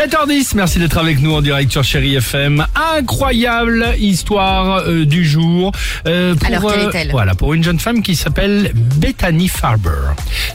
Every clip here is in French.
7h10, merci d'être avec nous en direct sur Chéri FM. Incroyable histoire euh, du jour. euh, pour, Alors, quelle euh, est-elle? Voilà, pour une jeune femme qui s'appelle Bethany Farber.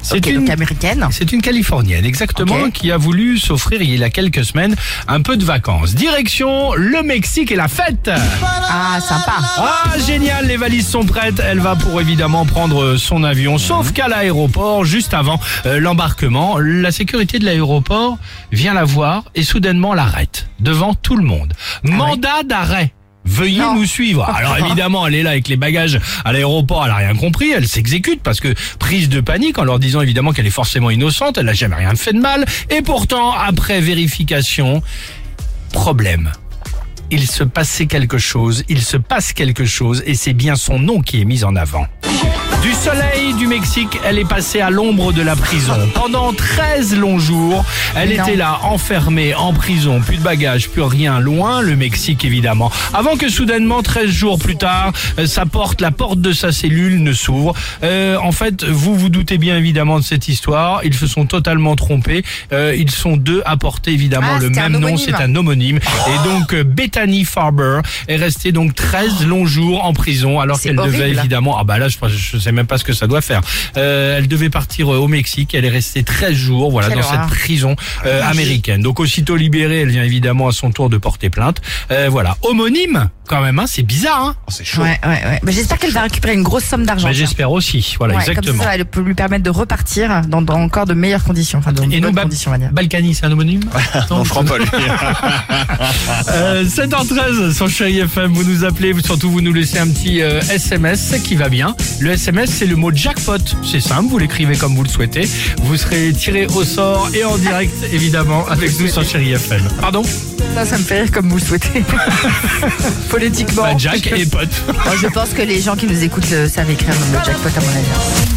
C'est donc américaine. c'est une Californienne, exactement, qui a voulu s'offrir il y a quelques semaines un peu de vacances. Direction le Mexique et la fête. Ah, sympa. Ah, génial, les valises sont prêtes. Elle va pour évidemment prendre son avion, sauf qu'à l'aéroport, juste avant euh, l'embarquement, la sécurité de l'aéroport vient la voir et soudainement l'arrête devant tout le monde. Mandat d'arrêt. Veuillez Non. nous suivre. Alors évidemment, elle est là avec les bagages à l'aéroport, elle a rien compris, elle s'exécute parce que prise de panique en leur disant évidemment qu'elle est forcément innocente, elle n'a jamais rien fait de mal. Et pourtant, après vérification, problème. Il se passait quelque chose, il se passe quelque chose et c'est bien son nom qui est mis en avant. Du soleil du Mexique, elle est passée à l'ombre de la prison. Pendant 13 longs jours, elle non. était là, enfermée, en prison, plus de bagages, plus rien, loin, le Mexique évidemment. Avant que soudainement, 13 jours plus tard, euh, sa porte, la porte de sa cellule ne s'ouvre. Euh, en fait, vous vous doutez bien évidemment de cette histoire, ils se sont totalement trompés. Euh, ils sont deux à porter évidemment Ah, le même nom, c'est un homonyme. Et donc euh, Bethany Farber est restée donc 13 longs jours en prison alors qu'elle devait évidemment ah bah là je, je sais même pas ce que ça doit faire. Euh, elle devait partir euh, au Mexique, elle est restée 13 jours voilà Quelle dans horreur. cette prison euh, américaine. Donc aussitôt libérée, elle vient évidemment à son tour de porter plainte. Euh, voilà, homonyme quand même hein, c'est bizarre hein. Ouais, ouais, ouais. Mais j'espère qu'elle va récupérer une grosse somme d'argent. Mais j'espère aussi. Voilà Ouais, exactement. Comme ça, ça peut lui permettre de repartir dans, dans encore de meilleures conditions. Enfin, dans de Et nous, bonnes Ba- conditions, on va dire. Balkany, c'est un homonyme Non, je crois pas lui. Euh, 7h13 sur Chéri FM, vous nous appelez, vous- surtout vous nous laissez un petit euh, SMS qui va bien. Le SMS c'est le mot jackpot. C'est simple, vous l'écrivez comme vous le souhaitez. Vous serez tiré au sort et en direct, évidemment, avec nous sur Chéri FM. Pardon? Ça, ça me fait rire comme vous le souhaitez. Politiquement. Bah, Jack et pote. Je pense que les gens qui nous écoutent euh, savent écrire le mot jackpot, à mon avis.